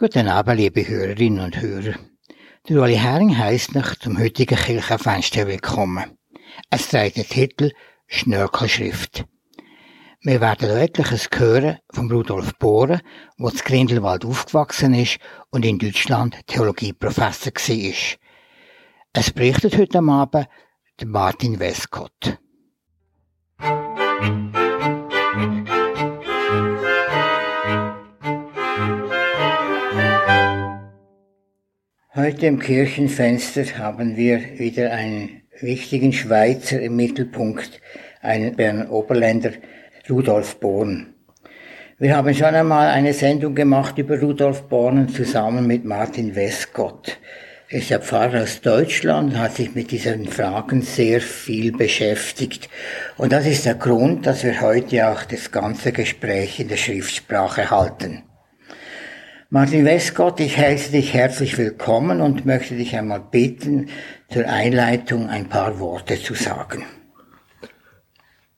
Guten Abend, liebe Hörerinnen und Hörer. Der Uli Hering heisst noch zum heutigen Kirchenfenster willkommen. Es trägt den Titel Schnörkelschrift. Wir werden etliches hören vom Rudolf Bohren, der zu Grindelwald aufgewachsen ist und in Deutschland Theologieprofessor war. Es berichtet heute Abend Martin Westcott. Heute im Kirchenfenster haben wir wieder einen wichtigen Schweizer im Mittelpunkt, einen Berner Oberländer, Rudolf Born. Wir haben schon einmal eine Sendung gemacht über Rudolf Born zusammen mit Martin Westcott. Er ist ja Pfarrer aus Deutschland, hat sich mit diesen Fragen sehr viel beschäftigt. Und das ist der Grund, dass wir heute auch das ganze Gespräch in der Schriftsprache halten. Martin Westgott, ich heiße dich herzlich willkommen und möchte dich einmal bitten, zur Einleitung ein paar Worte zu sagen.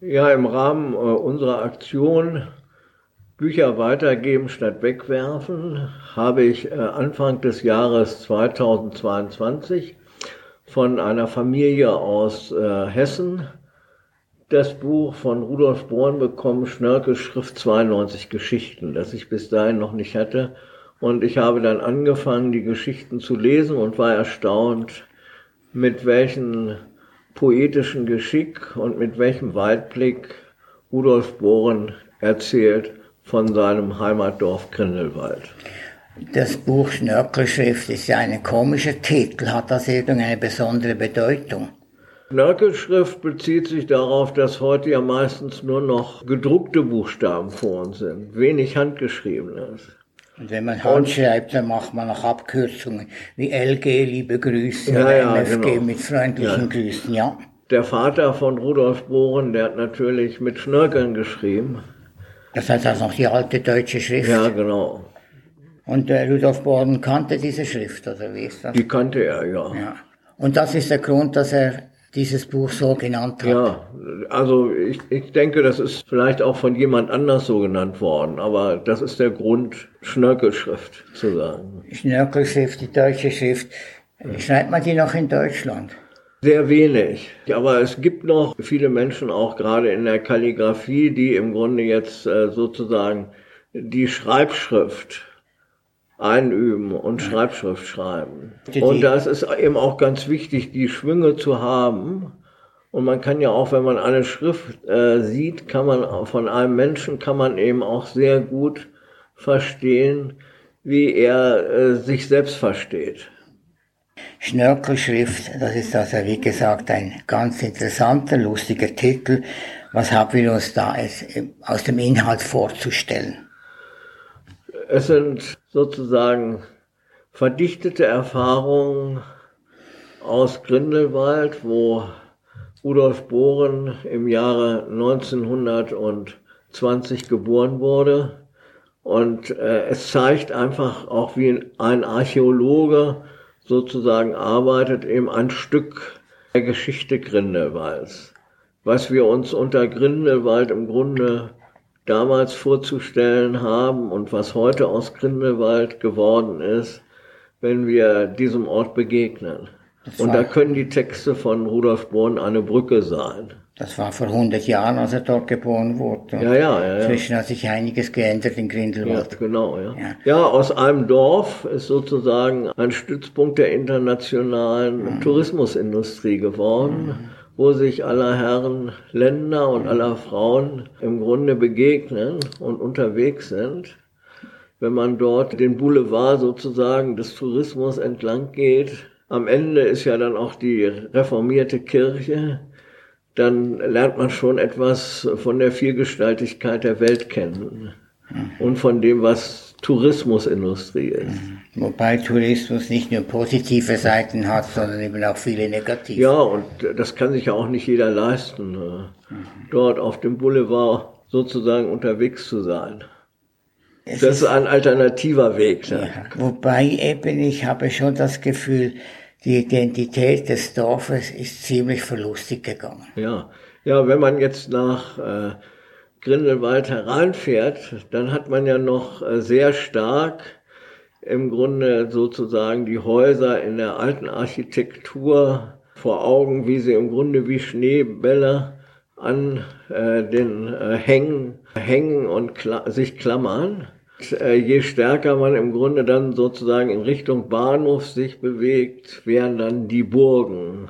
Ja, im Rahmen äh, unserer Aktion Bücher weitergeben statt wegwerfen habe ich äh, Anfang des Jahres 2022 von einer Familie aus äh, Hessen das Buch von Rudolf Born bekommen, Schnörkel Schrift 92 Geschichten, das ich bis dahin noch nicht hatte und ich habe dann angefangen, die Geschichten zu lesen und war erstaunt, mit welchem poetischen Geschick und mit welchem Weitblick Rudolf Bohren erzählt von seinem Heimatdorf Grindelwald. Das Buch Schnörkelschrift ist ja ein komischer Titel. Hat das irgendeine besondere Bedeutung? Schnörkelschrift bezieht sich darauf, dass heute ja meistens nur noch gedruckte Buchstaben vor uns sind, wenig handgeschriebenes. Und wenn man Hand schreibt, dann macht man noch Abkürzungen wie LG, liebe Grüße, ja, ja, MFG genau. mit freundlichen ja. Grüßen, ja. Der Vater von Rudolf Bohren, der hat natürlich mit Schnörkeln geschrieben. Das heißt also noch die alte deutsche Schrift. Ja, genau. Und äh, Rudolf Bohren kannte diese Schrift, oder wie ist das? Die kannte er, ja. ja. Und das ist der Grund, dass er dieses Buch so genannt hat. Ja, also ich, ich denke, das ist vielleicht auch von jemand anders so genannt worden, aber das ist der Grund, Schnörkelschrift zu sagen. Schnörkelschrift, die deutsche Schrift. Schreibt man die noch in Deutschland? Sehr wenig. Aber es gibt noch viele Menschen, auch gerade in der Kalligrafie, die im Grunde jetzt äh, sozusagen die Schreibschrift einüben und Schreibschrift schreiben. Und das ist eben auch ganz wichtig, die Schwünge zu haben. Und man kann ja auch, wenn man eine Schrift äh, sieht, kann man von einem Menschen kann man eben auch sehr gut verstehen, wie er äh, sich selbst versteht. Schnörkelschrift, das ist also wie gesagt ein ganz interessanter, lustiger Titel. Was haben wir uns da aus dem Inhalt vorzustellen? Es sind sozusagen verdichtete Erfahrungen aus Grindelwald, wo Rudolf Bohren im Jahre 1920 geboren wurde. Und äh, es zeigt einfach auch, wie ein Archäologe sozusagen arbeitet, eben ein Stück der Geschichte Grindelwalds. Was wir uns unter Grindelwald im Grunde damals vorzustellen haben und was heute aus Grindelwald geworden ist, wenn wir diesem Ort begegnen. Und da können die Texte von Rudolf Born eine Brücke sein. Das war vor 100 Jahren, als er dort geboren wurde. Ja, ja, ja. ja. Inzwischen hat sich einiges geändert in Grindelwald. Ja, genau, ja. ja. Ja, aus einem Dorf ist sozusagen ein Stützpunkt der internationalen mhm. Tourismusindustrie geworden. Mhm wo sich aller Herren Länder und aller Frauen im Grunde begegnen und unterwegs sind. Wenn man dort den Boulevard sozusagen des Tourismus entlang geht, am Ende ist ja dann auch die reformierte Kirche, dann lernt man schon etwas von der Vielgestaltigkeit der Welt kennen und von dem, was Tourismusindustrie ist. Wobei Tourismus nicht nur positive Seiten hat, sondern eben auch viele negative. Ja, und das kann sich ja auch nicht jeder leisten, mhm. dort auf dem Boulevard sozusagen unterwegs zu sein. Es das ist ein alternativer Weg. Ne? Ja, wobei eben ich habe schon das Gefühl, die Identität des Dorfes ist ziemlich verlustig gegangen. Ja, ja, wenn man jetzt nach äh, Grindelwald hereinfährt, dann hat man ja noch äh, sehr stark im Grunde sozusagen die Häuser in der alten Architektur vor Augen, wie sie im Grunde wie Schneebälle an äh, den äh, Hängen hängen und kla sich klammern. Und, äh, je stärker man im Grunde dann sozusagen in Richtung Bahnhof sich bewegt, wären dann die Burgen.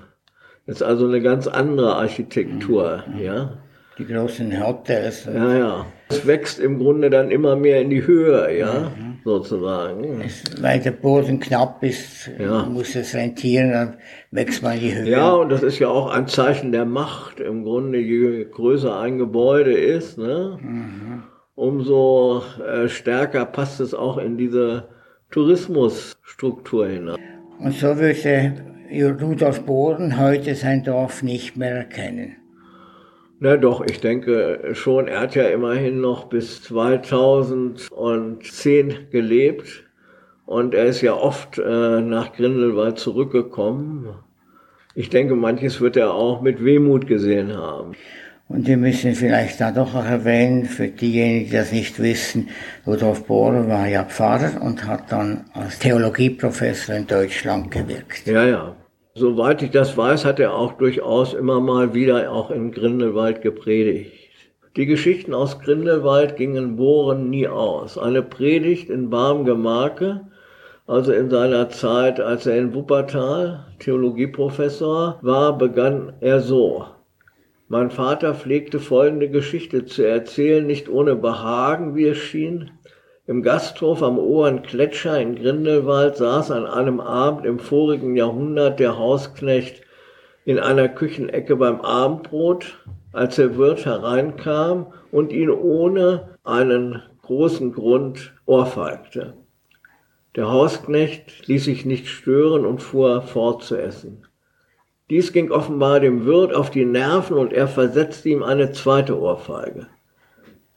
Das ist also eine ganz andere Architektur, mhm. ja. Die großen Hotels. Ja, ja. Es wächst im Grunde dann immer mehr in die Höhe, ja, mhm. Sozusagen. Weil der Boden knapp ist, ja. muss es rentieren, dann wächst man die Höhe. Ja, und das ist ja auch ein Zeichen der Macht. Im Grunde, je größer ein Gebäude ist, ne, mhm. umso äh, stärker passt es auch in diese Tourismusstruktur hinein. Und so würde Rudolf Boden heute sein Dorf nicht mehr erkennen. Na doch, ich denke schon, er hat ja immerhin noch bis 2010 gelebt und er ist ja oft äh, nach Grindelwald zurückgekommen. Ich denke, manches wird er auch mit Wehmut gesehen haben. Und wir müssen vielleicht da doch auch erwähnen, für diejenigen, die das nicht wissen, Rudolf Bohrer war ja Pfarrer und hat dann als Theologieprofessor in Deutschland gewirkt. Ja, ja. Soweit ich das weiß, hat er auch durchaus immer mal wieder auch in Grindelwald gepredigt. Die Geschichten aus Grindelwald gingen Bohren nie aus. Eine Predigt in Barmgemarke, also in seiner Zeit, als er in Wuppertal Theologieprofessor war, begann er so. Mein Vater pflegte folgende Geschichte zu erzählen, nicht ohne Behagen, wie es schien, im Gasthof am Oberen Gletscher in Grindelwald saß an einem Abend im vorigen Jahrhundert der Hausknecht in einer Küchenecke beim Abendbrot, als der Wirt hereinkam und ihn ohne einen großen Grund ohrfeigte. Der Hausknecht ließ sich nicht stören und fuhr fort zu essen. Dies ging offenbar dem Wirt auf die Nerven und er versetzte ihm eine zweite Ohrfeige.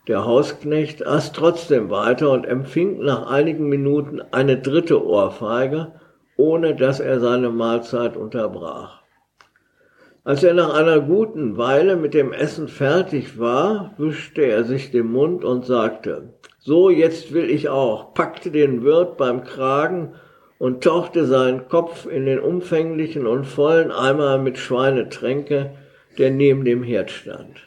Der Hausknecht aß trotzdem weiter und empfing nach einigen Minuten eine dritte Ohrfeige, ohne dass er seine Mahlzeit unterbrach. Als er nach einer guten Weile mit dem Essen fertig war, wischte er sich den Mund und sagte, so jetzt will ich auch, packte den Wirt beim Kragen und tauchte seinen Kopf in den umfänglichen und vollen Eimer mit Schweinetränke, der neben dem Herd stand.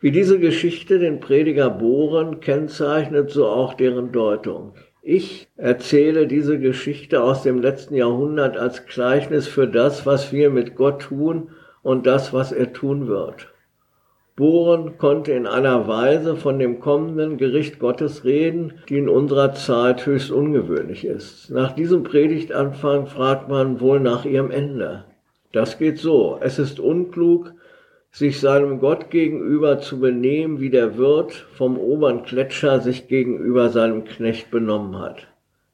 Wie diese Geschichte den Prediger Bohren kennzeichnet, so auch deren Deutung. Ich erzähle diese Geschichte aus dem letzten Jahrhundert als Gleichnis für das, was wir mit Gott tun und das, was er tun wird. Bohren konnte in einer Weise von dem kommenden Gericht Gottes reden, die in unserer Zeit höchst ungewöhnlich ist. Nach diesem Predigtanfang fragt man wohl nach ihrem Ende. Das geht so. Es ist unklug, sich seinem Gott gegenüber zu benehmen, wie der Wirt vom oberen Gletscher sich gegenüber seinem Knecht benommen hat.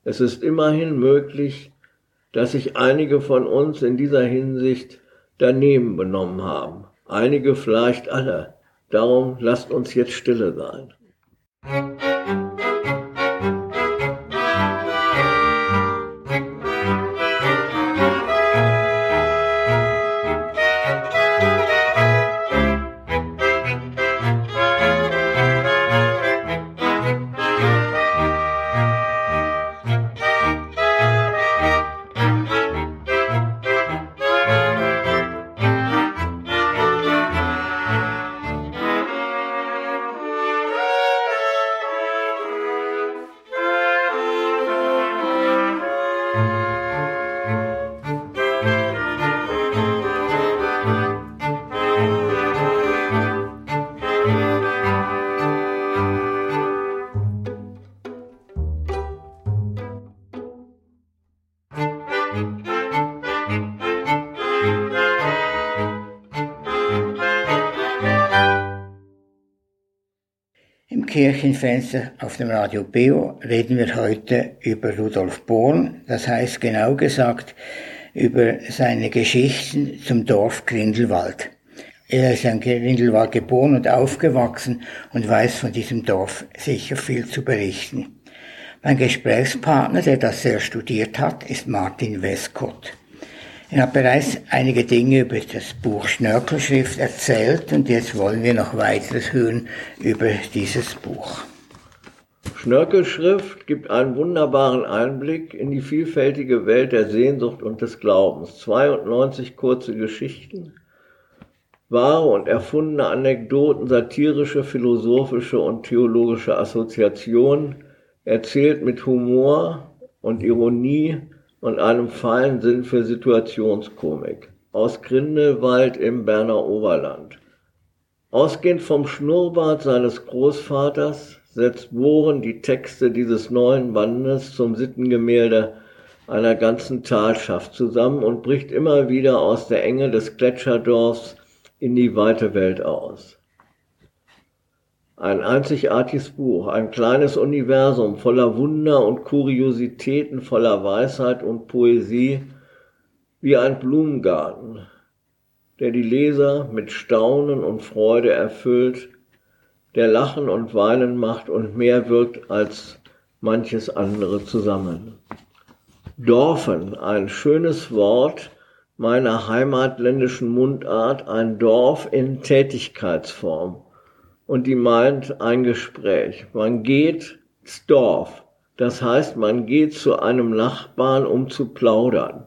Es ist immerhin möglich, dass sich einige von uns in dieser Hinsicht daneben benommen haben. Einige vielleicht alle. Darum lasst uns jetzt stille sein. Kirchenfenster auf dem Radio Beo reden wir heute über Rudolf Born, das heißt genau gesagt über seine Geschichten zum Dorf Grindelwald. Er ist in Grindelwald geboren und aufgewachsen und weiß von diesem Dorf sicher viel zu berichten. Mein Gesprächspartner, der das sehr studiert hat, ist Martin Westcott. Ich habe bereits einige Dinge über das Buch Schnörkelschrift erzählt und jetzt wollen wir noch weiteres hören über dieses Buch. Schnörkelschrift gibt einen wunderbaren Einblick in die vielfältige Welt der Sehnsucht und des Glaubens. 92 kurze Geschichten, wahre und erfundene Anekdoten, satirische, philosophische und theologische Assoziationen, erzählt mit Humor und Ironie und einem feinen Sinn für Situationskomik. Aus Grindelwald im Berner Oberland. Ausgehend vom Schnurrbart seines Großvaters setzt Bohren die Texte dieses neuen Bandes zum Sittengemälde einer ganzen Talschaft zusammen und bricht immer wieder aus der Enge des Gletscherdorfs in die weite Welt aus. Ein einzigartiges Buch, ein kleines Universum voller Wunder und Kuriositäten, voller Weisheit und Poesie, wie ein Blumengarten, der die Leser mit Staunen und Freude erfüllt, der Lachen und Weinen macht und mehr wirkt als manches andere zusammen. Dorfen, ein schönes Wort meiner heimatländischen Mundart, ein Dorf in Tätigkeitsform. Und die meint ein Gespräch. Man geht ins Dorf. Das heißt, man geht zu einem Nachbarn, um zu plaudern.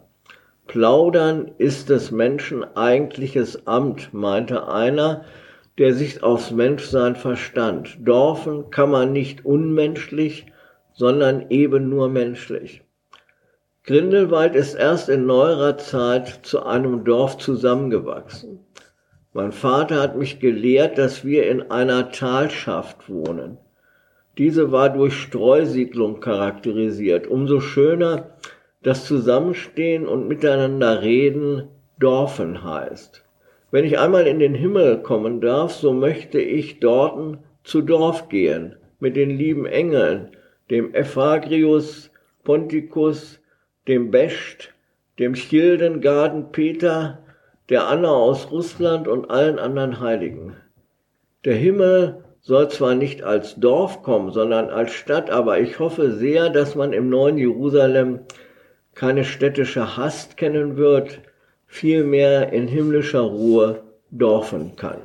Plaudern ist des Menschen eigentliches Amt, meinte einer, der sich aufs Menschsein verstand. Dorfen kann man nicht unmenschlich, sondern eben nur menschlich. Grindelwald ist erst in neuerer Zeit zu einem Dorf zusammengewachsen. Mein Vater hat mich gelehrt, dass wir in einer Talschaft wohnen. Diese war durch Streusiedlung charakterisiert. Umso schöner, dass Zusammenstehen und miteinander reden Dorfen heißt. Wenn ich einmal in den Himmel kommen darf, so möchte ich dorten zu Dorf gehen, mit den lieben Engeln, dem Ephagrius, Ponticus, dem Bescht, dem Schildengarden Peter, der Anna aus Russland und allen anderen Heiligen. Der Himmel soll zwar nicht als Dorf kommen, sondern als Stadt, aber ich hoffe sehr, dass man im neuen Jerusalem keine städtische Hast kennen wird, vielmehr in himmlischer Ruhe dorfen kann.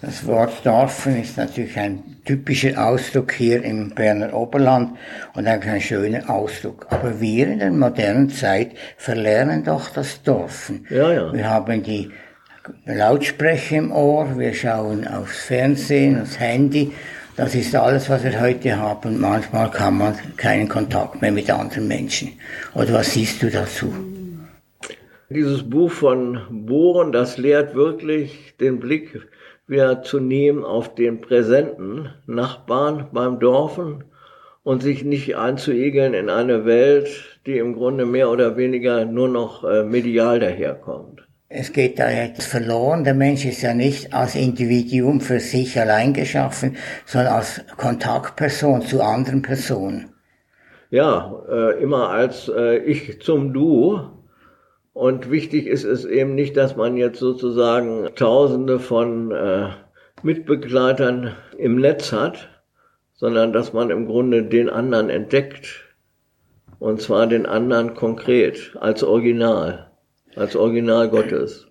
Das Wort Dorfen ist natürlich ein typischer Ausdruck hier im Berner Oberland und ein schöner Ausdruck. Aber wir in der modernen Zeit verlernen doch das Dorfen. Ja, ja. Wir haben die Lautsprecher im Ohr, wir schauen aufs Fernsehen, aufs Handy das ist alles, was wir heute haben. Manchmal kann man keinen Kontakt mehr mit anderen Menschen. Oder was siehst du dazu? Dieses Buch von Bohren, das lehrt wirklich den Blick wieder zu nehmen auf den präsenten Nachbarn beim Dorfen und sich nicht einzuegeln in eine Welt, die im Grunde mehr oder weniger nur noch äh, medial daherkommt. Es geht da jetzt verloren. Der Mensch ist ja nicht als Individuum für sich allein geschaffen, sondern als Kontaktperson zu anderen Personen. Ja, äh, immer als äh, Ich zum Du. Und wichtig ist es eben nicht, dass man jetzt sozusagen Tausende von äh, Mitbegleitern im Netz hat, sondern dass man im Grunde den anderen entdeckt. Und zwar den anderen konkret, als Original als Original Gottes.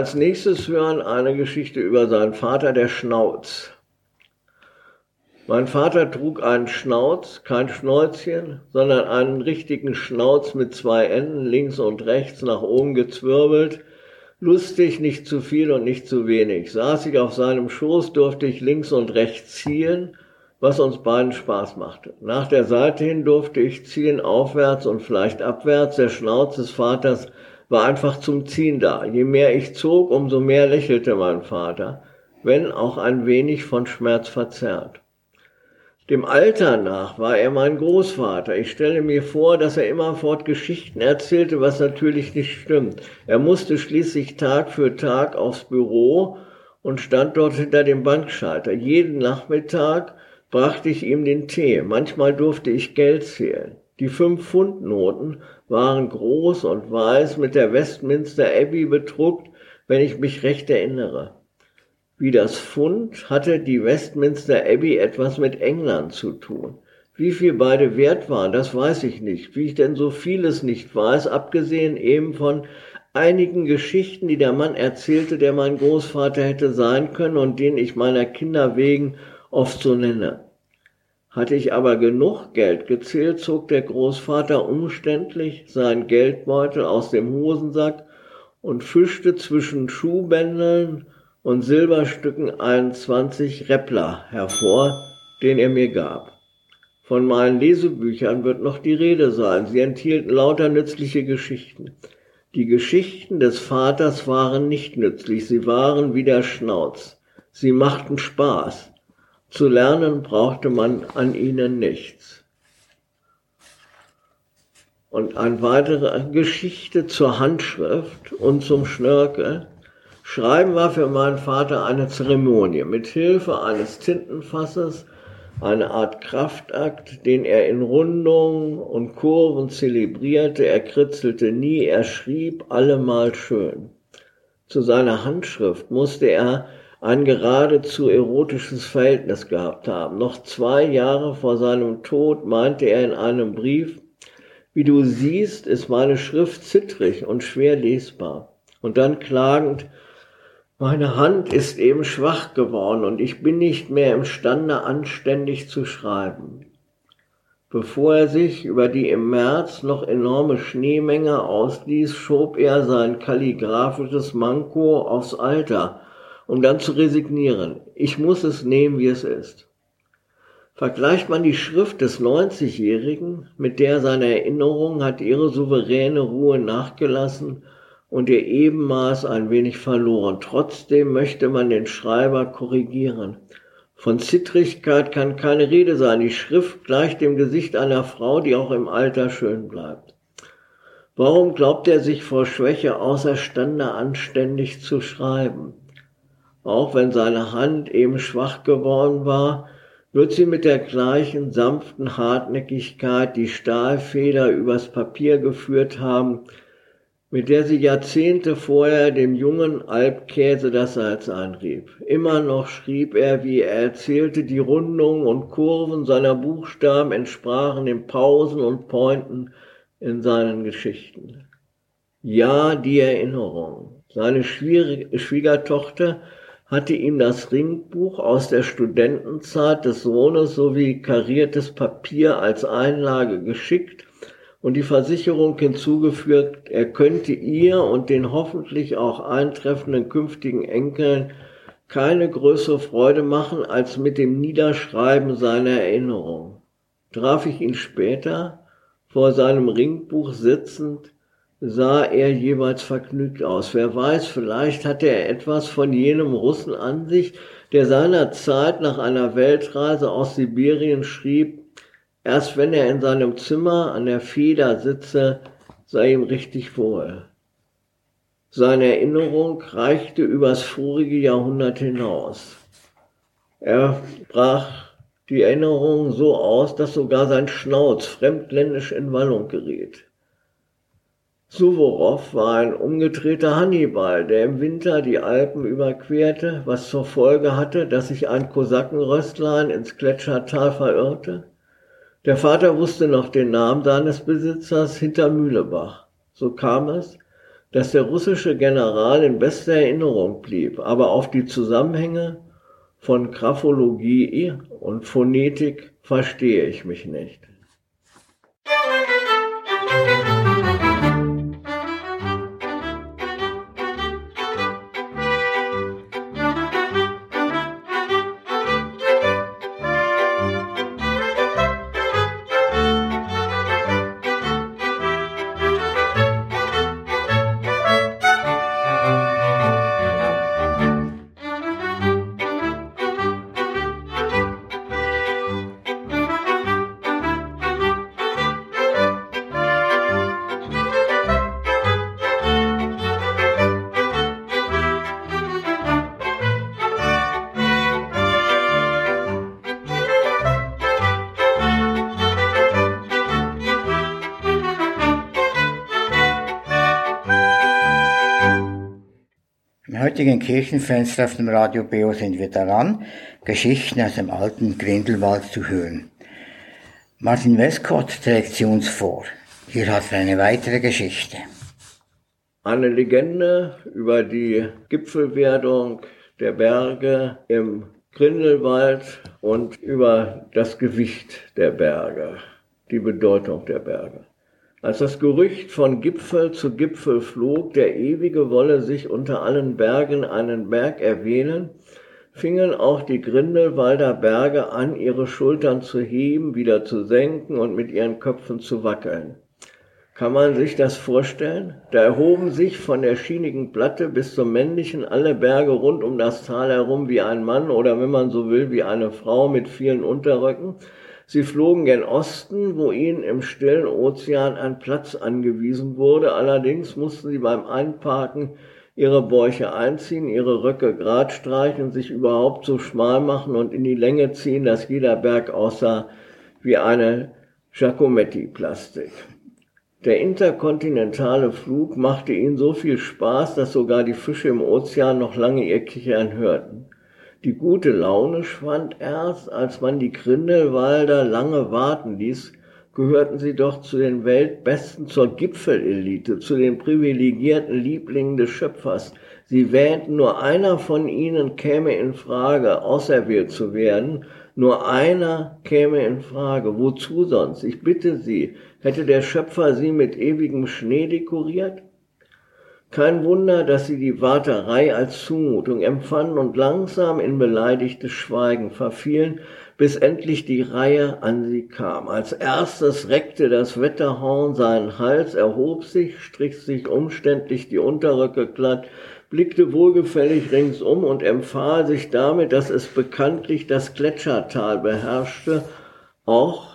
Als nächstes hören eine Geschichte über seinen Vater, der Schnauz. Mein Vater trug einen Schnauz, kein Schnäuzchen, sondern einen richtigen Schnauz mit zwei Enden, links und rechts, nach oben gezwirbelt. Lustig, nicht zu viel und nicht zu wenig. Saß ich auf seinem Schoß, durfte ich links und rechts ziehen, was uns beiden Spaß machte. Nach der Seite hin durfte ich ziehen, aufwärts und vielleicht abwärts. Der Schnauz des Vaters war einfach zum Ziehen da. Je mehr ich zog, umso mehr lächelte mein Vater, wenn auch ein wenig von Schmerz verzerrt. Dem Alter nach war er mein Großvater. Ich stelle mir vor, dass er immerfort Geschichten erzählte, was natürlich nicht stimmt. Er musste schließlich Tag für Tag aufs Büro und stand dort hinter dem Bankschalter. Jeden Nachmittag brachte ich ihm den Tee. Manchmal durfte ich Geld zählen. Die Fünf-Pfund-Noten waren groß und weiß mit der Westminster Abbey bedruckt, wenn ich mich recht erinnere. Wie das Pfund hatte die Westminster Abbey etwas mit England zu tun. Wie viel beide wert waren, das weiß ich nicht. Wie ich denn so vieles nicht weiß, abgesehen eben von einigen Geschichten, die der Mann erzählte, der mein Großvater hätte sein können und den ich meiner Kinder wegen oft so nenne. Hatte ich aber genug Geld gezählt, zog der Großvater umständlich seinen Geldbeutel aus dem Hosensack und fischte zwischen Schuhbändeln und Silberstücken einen 20 Reppler hervor, den er mir gab. Von meinen Lesebüchern wird noch die Rede sein. Sie enthielten lauter nützliche Geschichten. Die Geschichten des Vaters waren nicht nützlich, sie waren wie der Schnauz. Sie machten Spaß. Zu lernen brauchte man an ihnen nichts. Und eine weitere Geschichte zur Handschrift und zum Schnörkel. Schreiben war für meinen Vater eine Zeremonie. Mit Hilfe eines Tintenfasses eine Art Kraftakt, den er in Rundungen und Kurven zelebrierte. Er kritzelte nie, er schrieb allemal schön. Zu seiner Handschrift musste er ein geradezu erotisches Verhältnis gehabt haben. Noch zwei Jahre vor seinem Tod meinte er in einem Brief, wie du siehst, ist meine Schrift zittrig und schwer lesbar. Und dann klagend, meine Hand ist eben schwach geworden und ich bin nicht mehr imstande, anständig zu schreiben. Bevor er sich über die im März noch enorme Schneemenge ausließ, schob er sein kalligraphisches Manko aufs Alter um dann zu resignieren. Ich muss es nehmen, wie es ist. Vergleicht man die Schrift des 90-Jährigen mit der seiner Erinnerung, hat ihre souveräne Ruhe nachgelassen und ihr Ebenmaß ein wenig verloren. Trotzdem möchte man den Schreiber korrigieren. Von Zittrigkeit kann keine Rede sein. Die Schrift gleicht dem Gesicht einer Frau, die auch im Alter schön bleibt. Warum glaubt er sich vor Schwäche außerstande anständig zu schreiben? Auch wenn seine Hand eben schwach geworden war, wird sie mit der gleichen sanften Hartnäckigkeit die Stahlfeder übers Papier geführt haben, mit der sie Jahrzehnte vorher dem jungen Alpkäse das Salz einrieb. Immer noch schrieb er, wie er erzählte, die Rundungen und Kurven seiner Buchstaben entsprachen den Pausen und Pointen in seinen Geschichten. Ja, die Erinnerung. Seine Schwiegertochter hatte ihm das Ringbuch aus der Studentenzeit des Sohnes sowie kariertes Papier als Einlage geschickt und die Versicherung hinzugefügt, er könnte ihr und den hoffentlich auch eintreffenden künftigen Enkeln keine größere Freude machen als mit dem Niederschreiben seiner Erinnerung. Traf ich ihn später, vor seinem Ringbuch sitzend, sah er jeweils vergnügt aus. Wer weiß, vielleicht hatte er etwas von jenem Russen an sich, der seinerzeit nach einer Weltreise aus Sibirien schrieb, erst wenn er in seinem Zimmer an der Feder sitze, sei ihm richtig wohl. Seine Erinnerung reichte übers vorige Jahrhundert hinaus. Er brach die Erinnerung so aus, dass sogar sein Schnauz fremdländisch in Wallung geriet. Suworow war ein umgedrehter Hannibal, der im Winter die Alpen überquerte, was zur Folge hatte, dass sich ein Kosakenröstlein ins Gletschertal verirrte. Der Vater wusste noch den Namen seines Besitzers hinter Mühlebach. So kam es, dass der russische General in bester Erinnerung blieb, aber auf die Zusammenhänge von Graphologie und Phonetik verstehe ich mich nicht. Heutigen Kirchenfenster auf dem Radio Beo sind wir daran, Geschichten aus dem alten Grindelwald zu hören. Martin Westcott trägt sie uns vor. Hier hat er eine weitere Geschichte. Eine Legende über die Gipfelwerdung der Berge im Grindelwald und über das Gewicht der Berge, die Bedeutung der Berge. Als das Gerücht von Gipfel zu Gipfel flog, der Ewige wolle sich unter allen Bergen einen Berg erwähnen, fingen auch die Grindelwalder Berge an, ihre Schultern zu heben, wieder zu senken und mit ihren Köpfen zu wackeln. Kann man sich das vorstellen? Da erhoben sich von der schienigen Platte bis zum männlichen alle Berge rund um das Tal herum wie ein Mann oder wenn man so will, wie eine Frau mit vielen Unterröcken, Sie flogen gen Osten, wo ihnen im stillen Ozean ein Platz angewiesen wurde. Allerdings mussten sie beim Einparken ihre Bäuche einziehen, ihre Röcke grad streichen, sich überhaupt so schmal machen und in die Länge ziehen, dass jeder Berg aussah wie eine Giacometti-Plastik. Der interkontinentale Flug machte ihnen so viel Spaß, dass sogar die Fische im Ozean noch lange ihr Kichern hörten. Die gute Laune schwand erst, als man die Grindelwalder lange warten ließ, gehörten sie doch zu den Weltbesten, zur Gipfelelite, zu den privilegierten Lieblingen des Schöpfers. Sie wähnten, nur einer von ihnen käme in Frage, auserwählt zu werden, nur einer käme in Frage. Wozu sonst? Ich bitte Sie, hätte der Schöpfer sie mit ewigem Schnee dekoriert? Kein Wunder, dass sie die Warterei als Zumutung empfanden und langsam in beleidigtes Schweigen verfielen, bis endlich die Reihe an sie kam. Als erstes reckte das Wetterhorn seinen Hals, erhob sich, strich sich umständlich die Unterröcke glatt, blickte wohlgefällig ringsum und empfahl sich damit, dass es bekanntlich das Gletschertal beherrschte, auch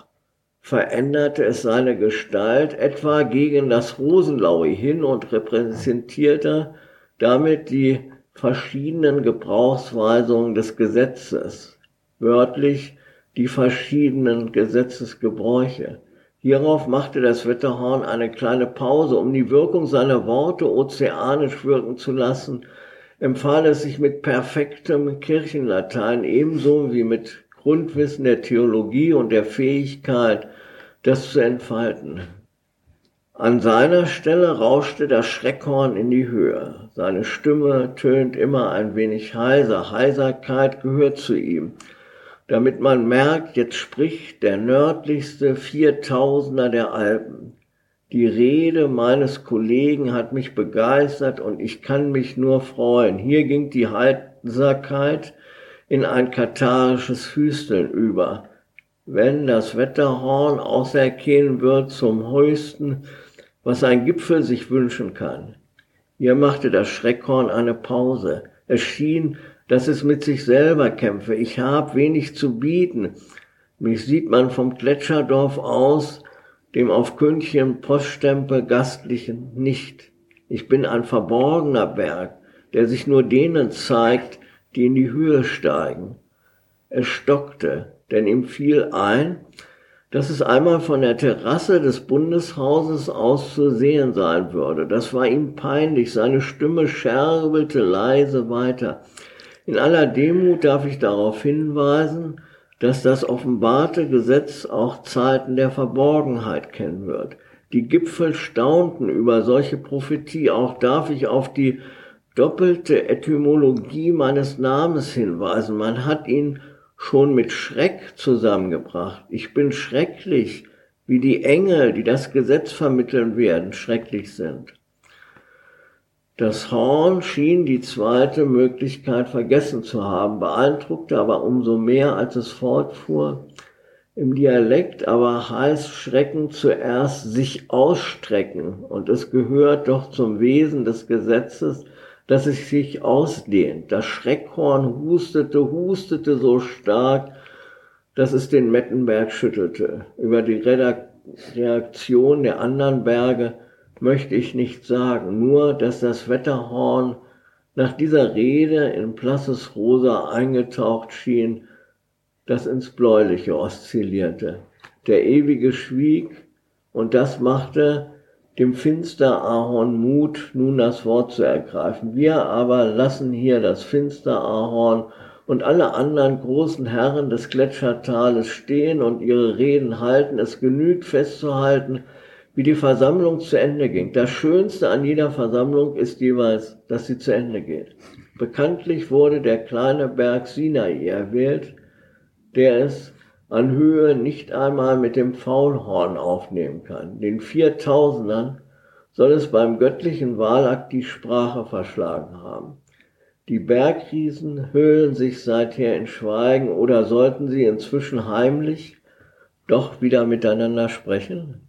veränderte es seine Gestalt etwa gegen das Rosenlaui hin und repräsentierte damit die verschiedenen Gebrauchsweisungen des Gesetzes, wörtlich die verschiedenen Gesetzesgebräuche. Hierauf machte das Wetterhorn eine kleine Pause, um die Wirkung seiner Worte ozeanisch wirken zu lassen, empfahl es sich mit perfektem Kirchenlatein ebenso wie mit Grundwissen der Theologie und der Fähigkeit, das zu entfalten. An seiner Stelle rauschte das Schreckhorn in die Höhe. Seine Stimme tönt immer ein wenig heiser. Heiserkeit gehört zu ihm. Damit man merkt, jetzt spricht der nördlichste Viertausender der Alpen. Die Rede meines Kollegen hat mich begeistert und ich kann mich nur freuen. Hier ging die Heiserkeit in ein katharisches Hüsteln über. Wenn das Wetterhorn auserkehren wird zum höchsten, was ein Gipfel sich wünschen kann. Hier machte das Schreckhorn eine Pause. Es schien, dass es mit sich selber kämpfe. Ich hab wenig zu bieten. Mich sieht man vom Gletscherdorf aus, dem auf Kündchen Poststempel Gastlichen nicht. Ich bin ein verborgener Berg, der sich nur denen zeigt, die in die Höhe steigen. Es stockte, denn ihm fiel ein, dass es einmal von der Terrasse des Bundeshauses aus zu sehen sein würde. Das war ihm peinlich, seine Stimme scherbelte leise weiter. In aller Demut darf ich darauf hinweisen, dass das offenbarte Gesetz auch Zeiten der Verborgenheit kennen wird. Die Gipfel staunten über solche Prophetie, auch darf ich auf die doppelte Etymologie meines Namens hinweisen. Man hat ihn schon mit Schreck zusammengebracht. Ich bin schrecklich, wie die Engel, die das Gesetz vermitteln werden, schrecklich sind. Das Horn schien die zweite Möglichkeit vergessen zu haben, beeindruckte aber umso mehr, als es fortfuhr. Im Dialekt aber heißt Schrecken zuerst sich ausstrecken und es gehört doch zum Wesen des Gesetzes, dass es sich ausdehnt. Das Schreckhorn hustete, hustete so stark, dass es den Mettenberg schüttelte. Über die Reaktion der anderen Berge möchte ich nicht sagen, nur dass das Wetterhorn nach dieser Rede in blasses Rosa eingetaucht schien, das ins Bläuliche oszillierte. Der Ewige schwieg, und das machte dem Finsterahorn Mut, nun das Wort zu ergreifen. Wir aber lassen hier das Finsterahorn und alle anderen großen Herren des Gletschertales stehen und ihre Reden halten. Es genügt festzuhalten, wie die Versammlung zu Ende ging. Das Schönste an jeder Versammlung ist jeweils, dass sie zu Ende geht. Bekanntlich wurde der kleine Berg Sinai erwählt, der es an Höhe nicht einmal mit dem Faulhorn aufnehmen kann. Den Viertausendern soll es beim göttlichen Wahlakt die Sprache verschlagen haben. Die Bergriesen höhlen sich seither in Schweigen oder sollten sie inzwischen heimlich doch wieder miteinander sprechen?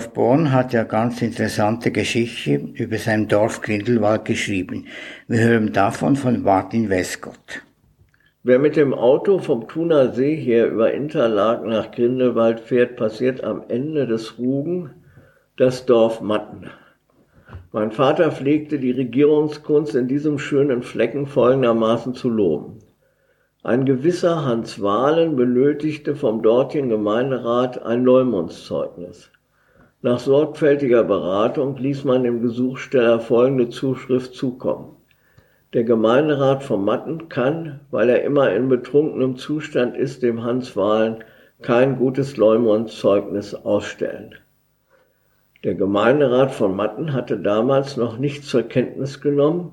Rudolf Born hat ja ganz interessante Geschichte über sein Dorf Grindelwald geschrieben. Wir hören davon von Martin Westgott. Wer mit dem Auto vom Thuner See her über Interlaken nach Grindelwald fährt, passiert am Ende des Rugen das Dorf Matten. Mein Vater pflegte die Regierungskunst in diesem schönen Flecken folgendermaßen zu loben. Ein gewisser Hans Wahlen benötigte vom dortigen Gemeinderat ein Leumundszeugnis. Nach sorgfältiger Beratung ließ man dem Gesuchsteller folgende Zuschrift zukommen. Der Gemeinderat von Matten kann, weil er immer in betrunkenem Zustand ist, dem Hans Wahlen kein gutes Leumund-Zeugnis ausstellen. Der Gemeinderat von Matten hatte damals noch nicht zur Kenntnis genommen,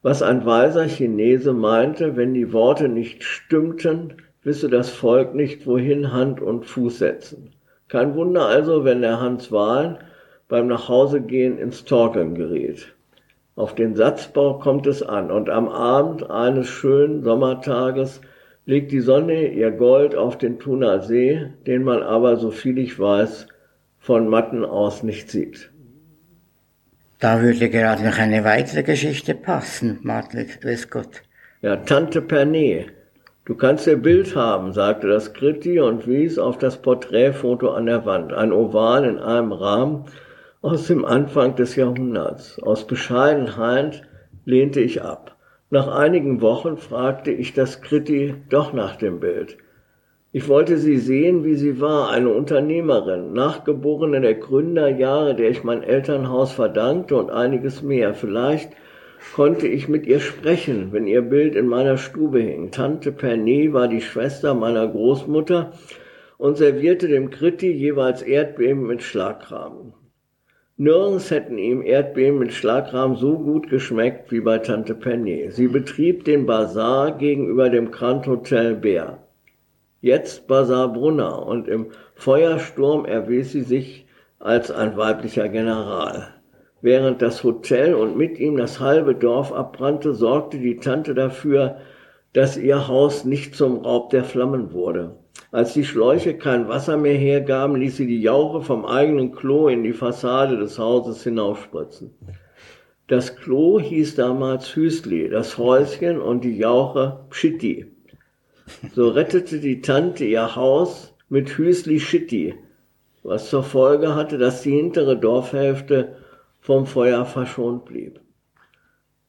was ein weiser Chinese meinte, wenn die Worte nicht stimmten, wisse das Volk nicht, wohin Hand und Fuß setzen. Kein Wunder also, wenn der Hans Wahlen beim Nachhausegehen ins Torkeln gerät. Auf den Satzbau kommt es an und am Abend eines schönen Sommertages legt die Sonne ihr Gold auf den Thuner See, den man aber, so viel ich weiß, von Matten aus nicht sieht. Da würde gerade noch eine weitere Geschichte passen, Martin Westgott. Ja, Tante Pernee, Du kannst ihr Bild haben, sagte das Kritti und wies auf das Porträtfoto an der Wand, ein Oval in einem Rahmen aus dem Anfang des Jahrhunderts. Aus Bescheidenheit lehnte ich ab. Nach einigen Wochen fragte ich das Kritti doch nach dem Bild. Ich wollte sie sehen, wie sie war, eine Unternehmerin, Nachgeborene der Gründerjahre, der ich mein Elternhaus verdankte und einiges mehr. Vielleicht konnte ich mit ihr sprechen, wenn ihr Bild in meiner Stube hing. Tante Pernee war die Schwester meiner Großmutter und servierte dem Kritti jeweils Erdbeben mit Schlagrahmen. Nirgends hätten ihm Erdbeben mit Schlagrahmen so gut geschmeckt wie bei Tante Penny. Sie betrieb den Bazar gegenüber dem Grand Hotel Bär. Jetzt Bazar Brunner und im Feuersturm erwies sie sich als ein weiblicher General. Während das Hotel und mit ihm das halbe Dorf abbrannte, sorgte die Tante dafür, dass ihr Haus nicht zum Raub der Flammen wurde. Als die Schläuche kein Wasser mehr hergaben, ließ sie die Jauche vom eigenen Klo in die Fassade des Hauses hinaufspritzen. Das Klo hieß damals Hüsli, das Häuschen und die Jauche Pschitti. So rettete die Tante ihr Haus mit Hüsli Schitti, was zur Folge hatte, dass die hintere Dorfhälfte vom Feuer verschont blieb.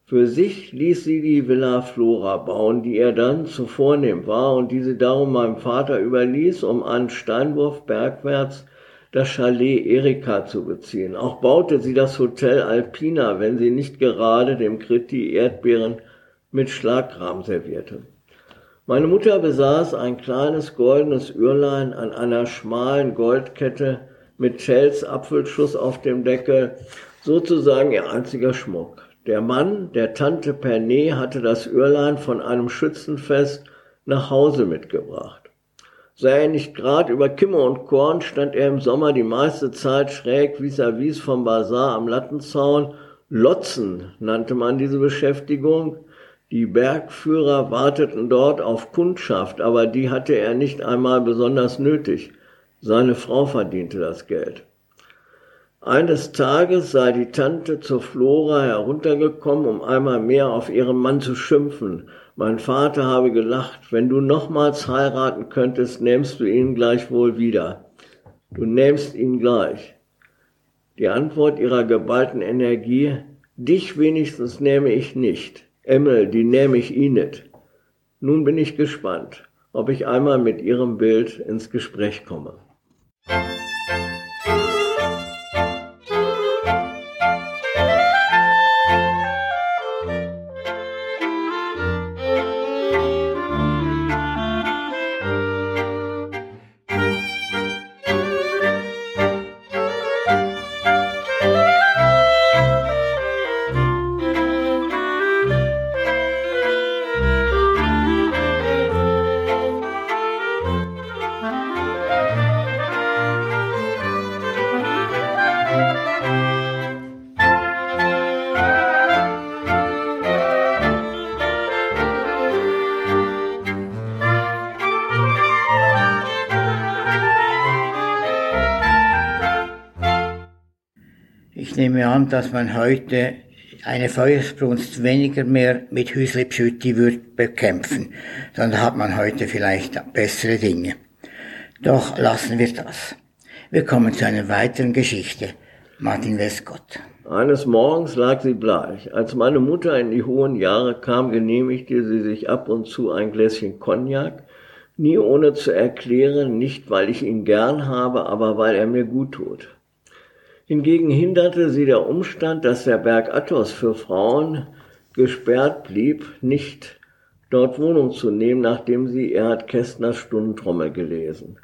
Für sich ließ sie die Villa Flora bauen, die er dann zu vornehm war und die sie darum meinem Vater überließ, um an Steinwurf bergwärts das Chalet Erika zu beziehen. Auch baute sie das Hotel Alpina, wenn sie nicht gerade dem Kritti Erdbeeren mit Schlagrahm servierte. Meine Mutter besaß ein kleines goldenes Uhrlein an einer schmalen Goldkette mit Shells Apfelschuss auf dem Deckel, sozusagen ihr einziger Schmuck. Der Mann der Tante Pernay hatte das Öhrlein von einem Schützenfest nach Hause mitgebracht. Sei er nicht grad über Kimme und Korn, stand er im Sommer die meiste Zeit schräg vis-à-vis -vis vom Bazar am Lattenzaun. Lotzen nannte man diese Beschäftigung. Die Bergführer warteten dort auf Kundschaft, aber die hatte er nicht einmal besonders nötig. Seine Frau verdiente das Geld. Eines Tages sei die Tante zur Flora heruntergekommen, um einmal mehr auf ihren Mann zu schimpfen. Mein Vater habe gelacht, wenn du nochmals heiraten könntest, nähmst du ihn gleich wohl wieder. Du nähmst ihn gleich. Die Antwort ihrer geballten Energie, dich wenigstens nehme ich nicht. Emmel, die nehme ich ihn nicht. Nun bin ich gespannt, ob ich einmal mit ihrem Bild ins Gespräch komme. Nehme an, dass man heute eine Feuersbrunst weniger mehr mit Hüsli-Pschütti wird bekämpfen, sondern hat man heute vielleicht bessere Dinge. Doch lassen wir das. Wir kommen zu einer weiteren Geschichte. Martin Westgott. Eines Morgens lag sie bleich. Als meine Mutter in die hohen Jahre kam, genehmigte sie sich ab und zu ein Gläschen Cognac, nie ohne zu erklären, nicht weil ich ihn gern habe, aber weil er mir gut tut. Hingegen hinderte sie der Umstand, dass der Berg Athos für Frauen gesperrt blieb, nicht dort Wohnung zu nehmen, nachdem sie Erhard Kästners Stundentrommel gelesen.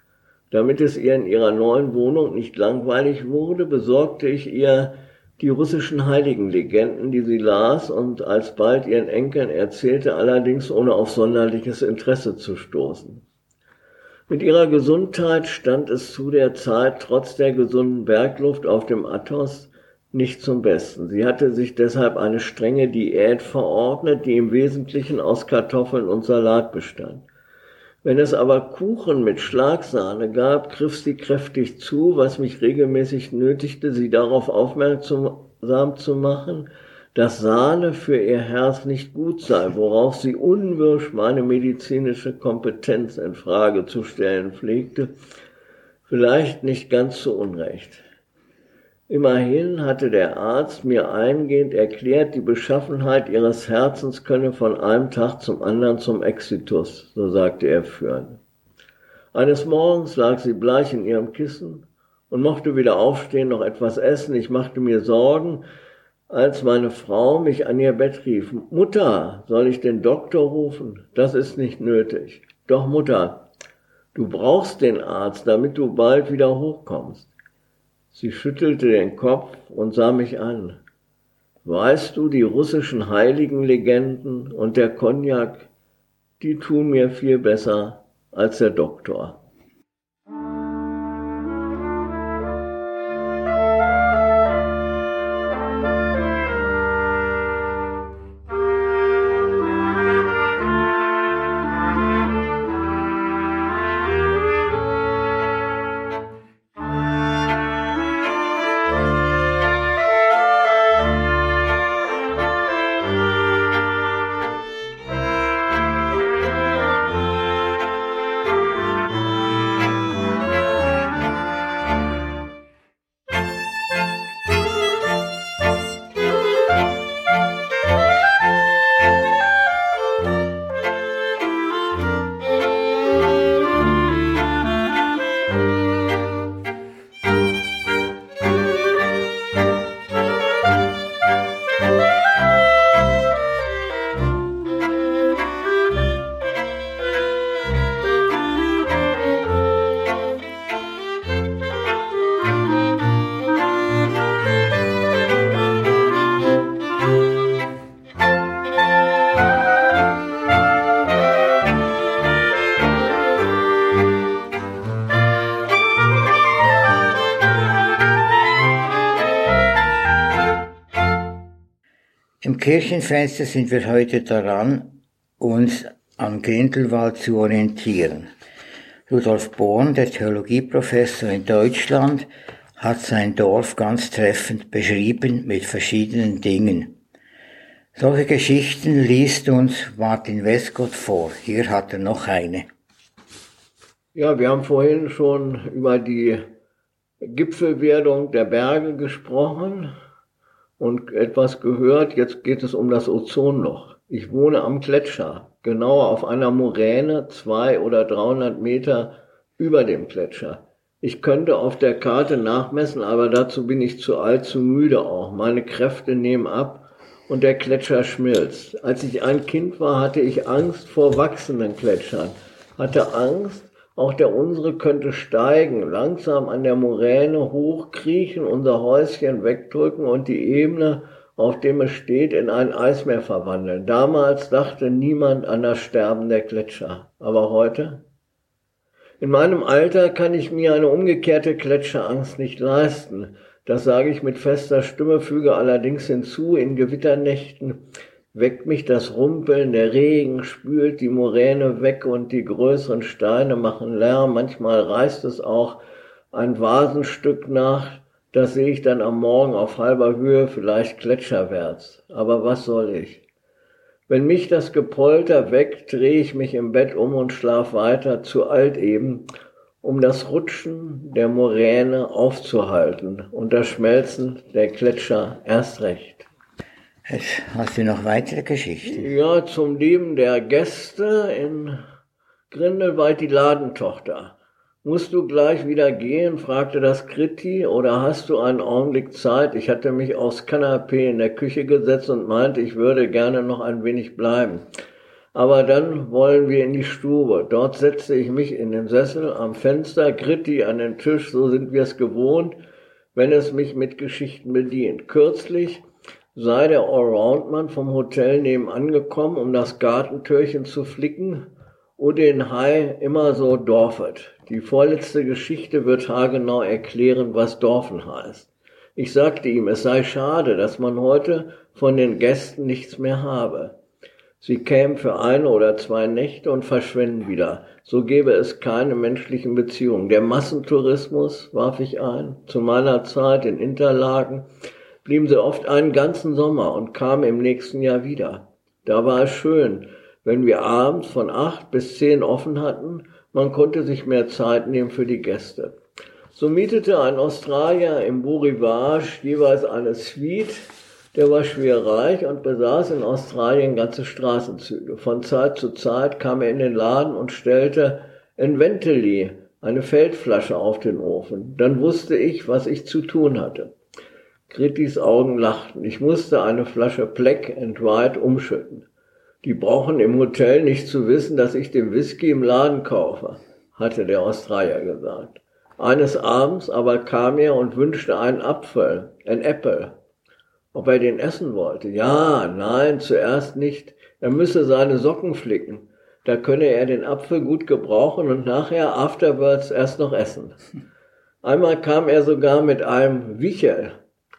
Damit es ihr in ihrer neuen Wohnung nicht langweilig wurde, besorgte ich ihr die russischen Heiligenlegenden, die sie las und alsbald ihren Enkeln erzählte, allerdings ohne auf sonderliches Interesse zu stoßen. Mit ihrer Gesundheit stand es zu der Zeit trotz der gesunden Bergluft auf dem Athos nicht zum Besten. Sie hatte sich deshalb eine strenge Diät verordnet, die im Wesentlichen aus Kartoffeln und Salat bestand. Wenn es aber Kuchen mit Schlagsahne gab, griff sie kräftig zu, was mich regelmäßig nötigte, sie darauf aufmerksam zu machen, dass Sahne für ihr Herz nicht gut sei, worauf sie unwirsch meine medizinische Kompetenz in Frage zu stellen pflegte, vielleicht nicht ganz zu Unrecht. Immerhin hatte der Arzt mir eingehend erklärt, die Beschaffenheit ihres Herzens könne von einem Tag zum anderen zum Exitus, so sagte er führen. Eines Morgens lag sie bleich in ihrem Kissen und mochte weder aufstehen noch etwas essen. Ich machte mir Sorgen, als meine Frau mich an ihr Bett rief, Mutter, soll ich den Doktor rufen? Das ist nicht nötig. Doch, Mutter, Du brauchst den Arzt, damit du bald wieder hochkommst. Sie schüttelte den Kopf und sah mich an. Weißt du, die russischen Heiligenlegenden und der Cognac, die tun mir viel besser als der Doktor. Kirchenfenster sind wir heute daran, uns am Grindelwald zu orientieren. Rudolf Born, der Theologieprofessor in Deutschland, hat sein Dorf ganz treffend beschrieben mit verschiedenen Dingen. Solche Geschichten liest uns Martin Westgott vor. Hier hat er noch eine. Ja, wir haben vorhin schon über die Gipfelwerdung der Berge gesprochen und etwas gehört. Jetzt geht es um das Ozonloch. Ich wohne am Gletscher, genauer auf einer Moräne, zwei oder 300 Meter über dem Gletscher. Ich könnte auf der Karte nachmessen, aber dazu bin ich zu alt, zu müde auch. Meine Kräfte nehmen ab und der Gletscher schmilzt. Als ich ein Kind war, hatte ich Angst vor wachsenden Gletschern, hatte Angst, auch der unsere könnte steigen, langsam an der Moräne hochkriechen, unser Häuschen wegdrücken und die Ebene, auf dem es steht, in ein Eismeer verwandeln. Damals dachte niemand an das Sterben der Gletscher. Aber heute? In meinem Alter kann ich mir eine umgekehrte Gletscherangst nicht leisten. Das sage ich mit fester Stimme, füge allerdings hinzu, in Gewitternächten weckt mich das Rumpeln, der Regen spült die Moräne weg und die größeren Steine machen Lärm. Manchmal reißt es auch ein Vasenstück nach. Das sehe ich dann am Morgen auf halber Höhe, vielleicht gletscherwärts. Aber was soll ich? Wenn mich das Gepolter weckt, drehe ich mich im Bett um und schlaf weiter, zu alt eben, um das Rutschen der Moräne aufzuhalten und das Schmelzen der Gletscher erst recht. Hast du noch weitere Geschichten? Ja, zum Leben der Gäste in Grindelwald, die Ladentochter. Musst du gleich wieder gehen? fragte das Kriti, oder hast du einen Augenblick Zeit? Ich hatte mich aufs Kanapee in der Küche gesetzt und meinte, ich würde gerne noch ein wenig bleiben. Aber dann wollen wir in die Stube. Dort setzte ich mich in den Sessel am Fenster, Gritti an den Tisch, so sind wir es gewohnt, wenn es mich mit Geschichten bedient. Kürzlich sei der Allroundmann vom Hotel nebenan gekommen, um das Gartentürchen zu flicken und den Hai immer so dorfet. Die vorletzte Geschichte wird haargenau erklären, was dorfen heißt. Ich sagte ihm, es sei schade, dass man heute von den Gästen nichts mehr habe. Sie kämen für eine oder zwei Nächte und verschwinden wieder. So gäbe es keine menschlichen Beziehungen. Der Massentourismus, warf ich ein, zu meiner Zeit in Interlaken, blieben sie oft einen ganzen Sommer und kamen im nächsten Jahr wieder. Da war es schön, wenn wir abends von acht bis zehn offen hatten, man konnte sich mehr Zeit nehmen für die Gäste. So mietete ein Australier im Beau Rivage jeweils eine Suite, der war schwer reich und besaß in Australien ganze Straßenzüge. Von Zeit zu Zeit kam er in den Laden und stellte ein Venteli, eine Feldflasche auf den Ofen. Dann wusste ich, was ich zu tun hatte. Grittis Augen lachten. Ich musste eine Flasche Black and White umschütten. Die brauchen im Hotel nicht zu wissen, dass ich den Whisky im Laden kaufe. hatte der Australier gesagt. Eines Abends aber kam er und wünschte einen Apfel, ein Apple. Ob er den essen wollte? Ja, nein, zuerst nicht. Er müsse seine Socken flicken. Da könne er den Apfel gut gebrauchen und nachher afterwards erst noch essen. Einmal kam er sogar mit einem Wichel,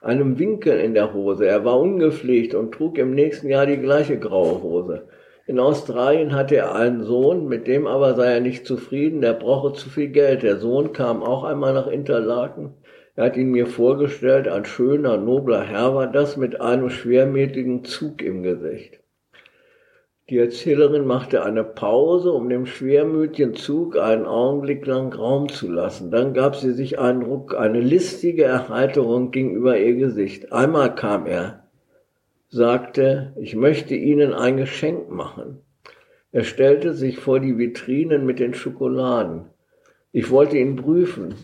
einem Winkel in der Hose. Er war ungepflegt und trug im nächsten Jahr die gleiche graue Hose. In Australien hatte er einen Sohn, mit dem aber sei er nicht zufrieden, der brauche zu viel Geld. Der Sohn kam auch einmal nach Interlaken. Er hat ihn mir vorgestellt, ein schöner, nobler Herr war das mit einem schwermütigen Zug im Gesicht. Die Erzählerin machte eine Pause, um dem schwermütigen Zug einen Augenblick lang Raum zu lassen. Dann gab sie sich einen Ruck, eine listige Erheiterung ging über ihr Gesicht. Einmal kam er, sagte, ich möchte Ihnen ein Geschenk machen. Er stellte sich vor die Vitrinen mit den Schokoladen. Ich wollte ihn prüfen.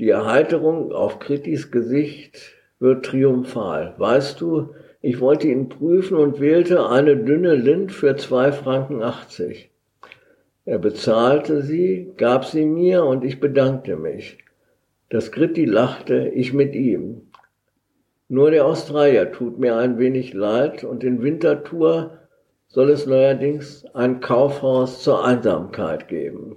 Die Erheiterung auf Kritis Gesicht wird triumphal. Weißt du, ich wollte ihn prüfen und wählte eine dünne Lind für zwei Franken achtzig. Er bezahlte sie, gab sie mir und ich bedankte mich. Das Gritti lachte, ich mit ihm. Nur der Australier tut mir ein wenig leid und in Winterthur soll es neuerdings ein Kaufhaus zur Einsamkeit geben.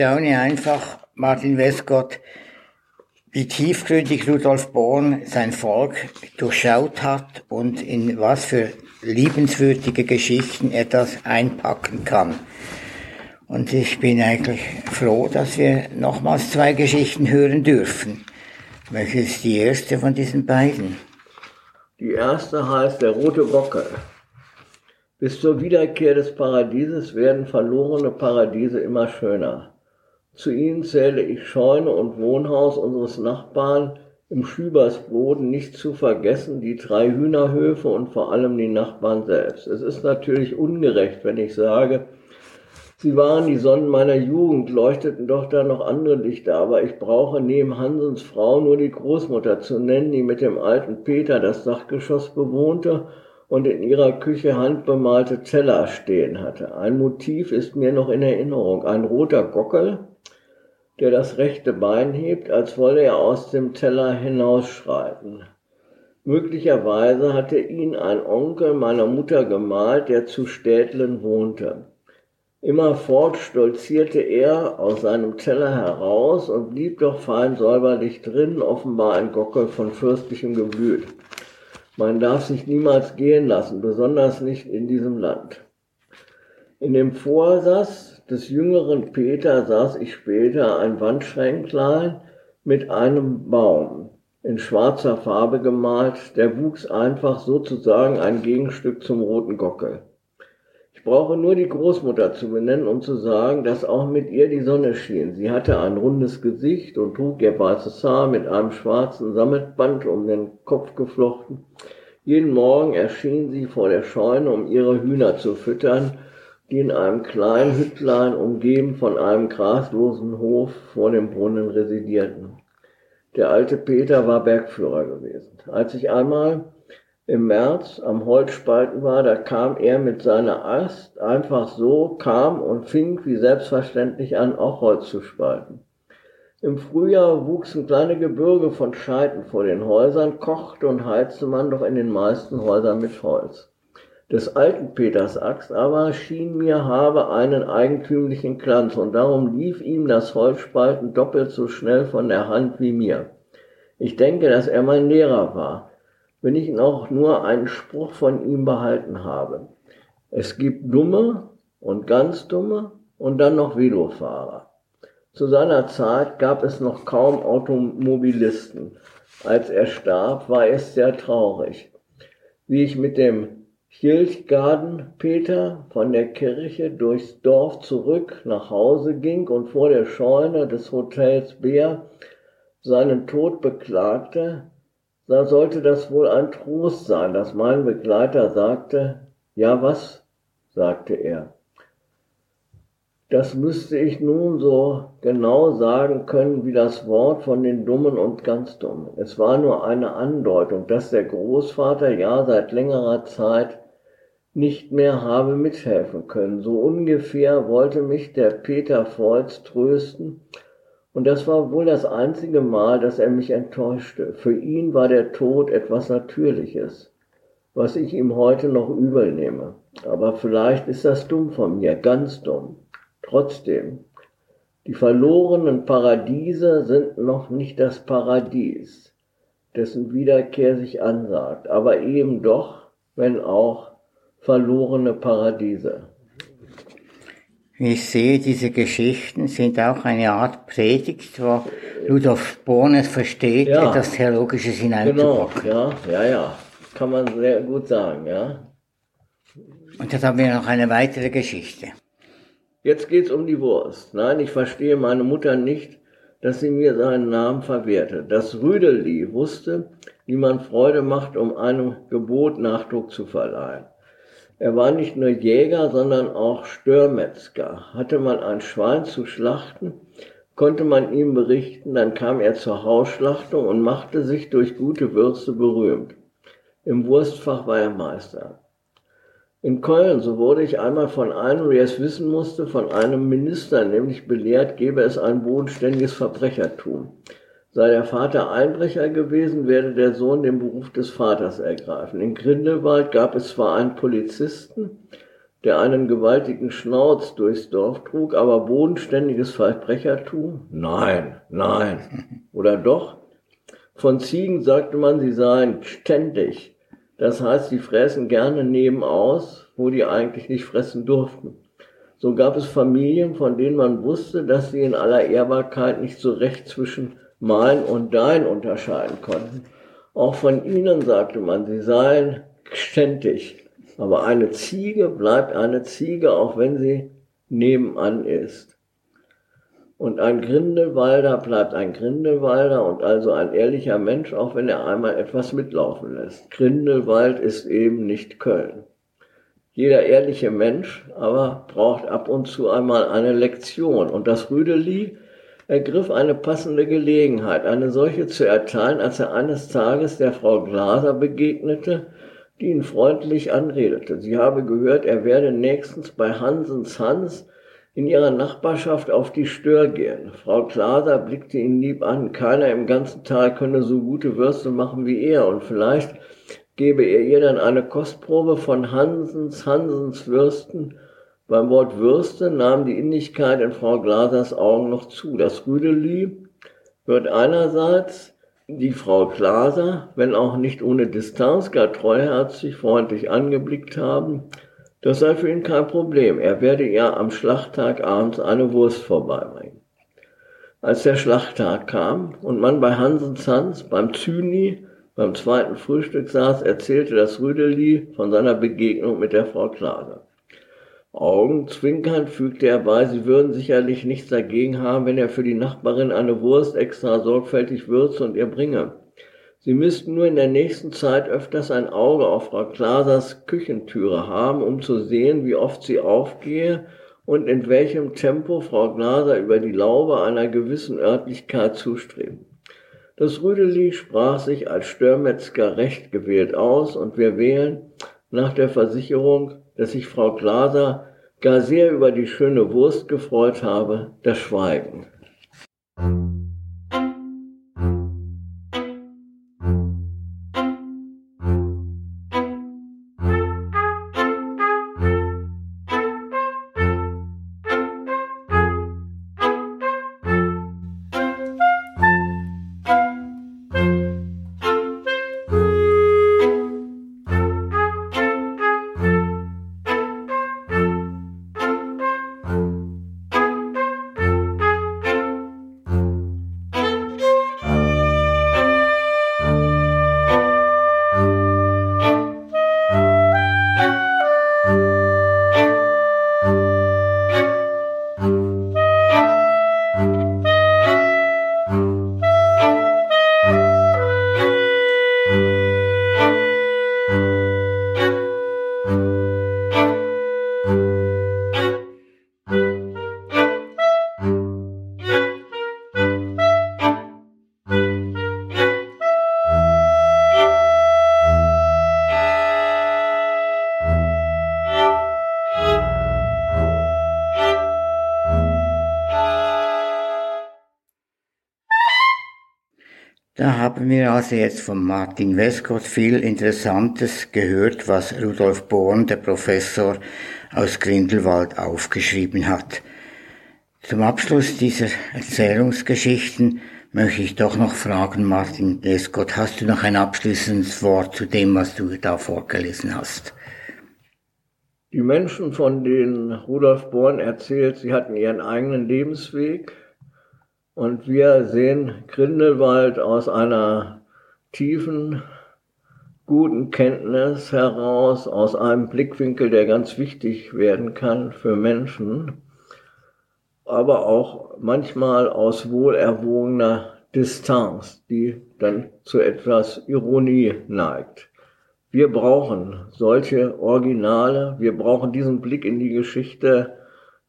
Staune einfach, Martin Westcott, wie tiefgründig Rudolf Born sein Volk durchschaut hat und in was für liebenswürdige Geschichten er das einpacken kann. Und ich bin eigentlich froh, dass wir nochmals zwei Geschichten hören dürfen. Welche ist die erste von diesen beiden? Die erste heißt Der rote Gockel. Bis zur Wiederkehr des Paradieses werden verlorene Paradiese immer schöner. Zu ihnen zähle ich Scheune und Wohnhaus unseres Nachbarn im Schübersboden nicht zu vergessen, die drei Hühnerhöfe und vor allem die Nachbarn selbst. Es ist natürlich ungerecht, wenn ich sage, sie waren die Sonnen meiner Jugend, leuchteten doch da noch andere Lichter, aber ich brauche neben Hansens Frau nur die Großmutter zu nennen, die mit dem alten Peter das Dachgeschoss bewohnte und in ihrer Küche handbemalte Teller stehen hatte. Ein Motiv ist mir noch in Erinnerung. Ein roter Gockel, der das rechte Bein hebt, als wolle er aus dem Teller hinausschreiten. Möglicherweise hatte ihn ein Onkel meiner Mutter gemalt, der zu Städtlen wohnte. Immerfort stolzierte er aus seinem Teller heraus und blieb doch fein säuberlich drin, offenbar ein Gockel von fürstlichem Geblüt. Man darf sich niemals gehen lassen, besonders nicht in diesem Land. In dem Vorsatz des jüngeren Peter saß ich später ein Wandschränklein mit einem Baum in schwarzer Farbe gemalt, der wuchs einfach sozusagen ein Gegenstück zum roten Gockel. Ich brauche nur die Großmutter zu benennen, um zu sagen, dass auch mit ihr die Sonne schien. Sie hatte ein rundes Gesicht und trug ihr weißes Haar mit einem schwarzen Sammetband um den Kopf geflochten. Jeden Morgen erschien sie vor der Scheune, um ihre Hühner zu füttern, die in einem kleinen Hüttlein umgeben von einem graslosen Hof vor dem Brunnen residierten. Der alte Peter war Bergführer gewesen. Als ich einmal im März am Holzspalten war, da kam er mit seiner Ast einfach so, kam und fing wie selbstverständlich an, auch Holz zu spalten. Im Frühjahr wuchsen kleine Gebirge von Scheiten vor den Häusern, kochte und heizte man doch in den meisten Häusern mit Holz. Des alten Peters Axt aber schien mir habe einen eigentümlichen Glanz und darum lief ihm das Holzspalten doppelt so schnell von der Hand wie mir. Ich denke, dass er mein Lehrer war, wenn ich auch nur einen Spruch von ihm behalten habe. Es gibt dumme und ganz dumme und dann noch Velofahrer. Zu seiner Zeit gab es noch kaum Automobilisten. Als er starb, war es sehr traurig. Wie ich mit dem Hildgarden Peter von der Kirche durchs Dorf zurück nach Hause ging und vor der Scheune des Hotels Bär seinen Tod beklagte, da sollte das wohl ein Trost sein, dass mein Begleiter sagte, ja was, sagte er, das müsste ich nun so genau sagen können wie das Wort von den Dummen und ganz Dummen. Es war nur eine Andeutung, dass der Großvater ja seit längerer Zeit nicht mehr habe mithelfen können. So ungefähr wollte mich der Peter Volz trösten, und das war wohl das einzige Mal, dass er mich enttäuschte. Für ihn war der Tod etwas Natürliches, was ich ihm heute noch übel nehme. Aber vielleicht ist das dumm von mir, ganz dumm. Trotzdem, die verlorenen Paradiese sind noch nicht das Paradies, dessen Wiederkehr sich ansagt, aber eben doch, wenn auch verlorene Paradiese. Ich sehe, diese Geschichten sind auch eine Art Predigt, wo Rudolf Bornes versteht, ja, etwas Theologisches hineinzupacken. Genau, ja, ja, ja, kann man sehr gut sagen, ja. Und jetzt haben wir noch eine weitere Geschichte. Jetzt geht's um die Wurst. Nein, ich verstehe meine Mutter nicht, dass sie mir seinen Namen verwehrte. Das Rüdeli wusste, wie man Freude macht, um einem Gebot Nachdruck zu verleihen. Er war nicht nur Jäger, sondern auch Störmetzger. Hatte man ein Schwein zu schlachten, konnte man ihm berichten, dann kam er zur Hausschlachtung und machte sich durch gute Würste berühmt. Im Wurstfach war er Meister. In Köln, so wurde ich einmal von einem, wie er es wissen musste, von einem Minister nämlich belehrt, gebe es ein bodenständiges Verbrechertum. Sei der Vater Einbrecher gewesen, werde der Sohn den Beruf des Vaters ergreifen. In Grindelwald gab es zwar einen Polizisten, der einen gewaltigen Schnauz durchs Dorf trug, aber bodenständiges Verbrechertum? Nein, nein. Oder doch? Von Ziegen sagte man, sie seien ständig. Das heißt, sie fressen gerne nebenaus, wo die eigentlich nicht fressen durften. So gab es Familien, von denen man wusste, dass sie in aller Ehrbarkeit nicht so recht zwischen mein und dein unterscheiden konnten. Auch von ihnen sagte man, sie seien ständig. Aber eine Ziege bleibt eine Ziege, auch wenn sie nebenan ist. Und ein Grindelwalder bleibt ein Grindelwalder und also ein ehrlicher Mensch, auch wenn er einmal etwas mitlaufen lässt. Grindelwald ist eben nicht Köln. Jeder ehrliche Mensch aber braucht ab und zu einmal eine Lektion. Und das Rüdeli ergriff eine passende Gelegenheit, eine solche zu erteilen, als er eines Tages der Frau Glaser begegnete, die ihn freundlich anredete. Sie habe gehört, er werde nächstens bei Hansens Hans in ihrer Nachbarschaft auf die Stör gehen. Frau Glaser blickte ihn lieb an. Keiner im ganzen Tal könne so gute Würste machen wie er und vielleicht gebe er ihr dann eine Kostprobe von Hansens, Hansens Würsten. Beim Wort Würste nahm die Innigkeit in Frau Glasers Augen noch zu. Das Rüdeli wird einerseits die Frau Glaser, wenn auch nicht ohne Distanz, gar treuherzig, freundlich angeblickt haben, das sei für ihn kein Problem. Er werde ihr am Schlachttag abends eine Wurst vorbeibringen. Als der Schlachttag kam und man bei Hansens Hans, beim Zyni, beim zweiten Frühstück saß, erzählte das Rüdeli von seiner Begegnung mit der Frau Klage. Augenzwinkernd fügte er bei, sie würden sicherlich nichts dagegen haben, wenn er für die Nachbarin eine Wurst extra sorgfältig würze und ihr bringe. Sie müssten nur in der nächsten Zeit öfters ein Auge auf Frau Klasers Küchentüre haben, um zu sehen, wie oft sie aufgehe und in welchem Tempo Frau Glaser über die Laube einer gewissen Örtlichkeit zustrebt. Das Rüdeli sprach sich als Störmetzger recht gewählt aus und wir wählen nach der Versicherung, dass sich Frau Glaser gar sehr über die schöne Wurst gefreut habe, das Schweigen. Wir also jetzt von Martin Westcott viel Interessantes gehört, was Rudolf Born, der Professor aus Grindelwald, aufgeschrieben hat. Zum Abschluss dieser Erzählungsgeschichten möchte ich doch noch fragen, Martin Westcott, hast du noch ein abschließendes Wort zu dem, was du da vorgelesen hast? Die Menschen, von denen Rudolf Born erzählt, sie hatten ihren eigenen Lebensweg, und wir sehen Grindelwald aus einer tiefen, guten Kenntnis heraus, aus einem Blickwinkel, der ganz wichtig werden kann für Menschen, aber auch manchmal aus wohlerwogener Distanz, die dann zu etwas Ironie neigt. Wir brauchen solche Originale, wir brauchen diesen Blick in die Geschichte,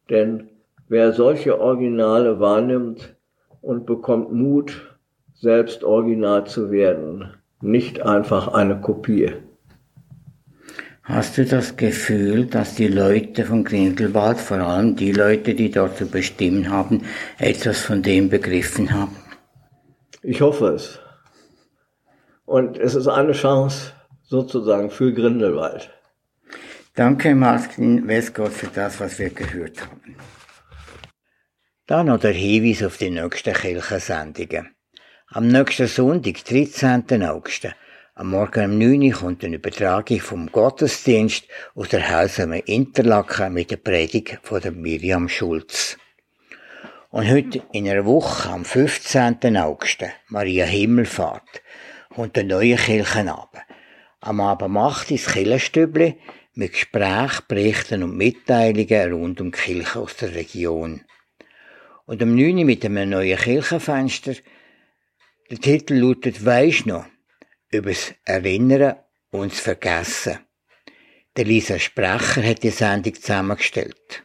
denn wer solche Originale wahrnimmt, und bekommt Mut, selbst original zu werden, nicht einfach eine Kopie. Hast du das Gefühl, dass die Leute von Grindelwald, vor allem die Leute, die dort zu bestimmen haben, etwas von dem begriffen haben? Ich hoffe es. Und es ist eine Chance sozusagen für Grindelwald. Danke, Martin Westgott, für das, was wir gehört haben. Dann noch der Hinweis auf die nächsten Kirchensendungen. Am nächsten Sonntag, 13. August, am Morgen um 9 Uhr kommt eine Übertragung vom Gottesdienst aus der Hausheime Interlaken mit der Predigt von der Miriam Schulz. Und heute in einer Woche, am 15. August, Maria Himmelfahrt, kommt der neue Kirchenabend. Am Abend macht das Kirchenstübli mit Gesprächen, Berichten und Mitteilungen rund um die Kirche aus der Region und um 9 Uhr mit einem neuen Kirchenfenster. Der Titel lautet Weisst noch? Übers Erinnern und das Vergessen. Der Lisa Sprecher hat die Sendung zusammengestellt.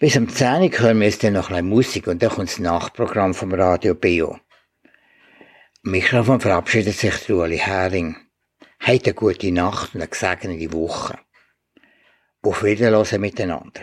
Bis am 10 Uhr hören wir jetzt dann noch ein Musik und dann kommt das Nachprogramm vom Radio Bio. Am Mikrofon verabschiedet sich Ueli Hering. Habt eine gute Nacht und eine gesegnete Woche. Auf Wiedersehen miteinander.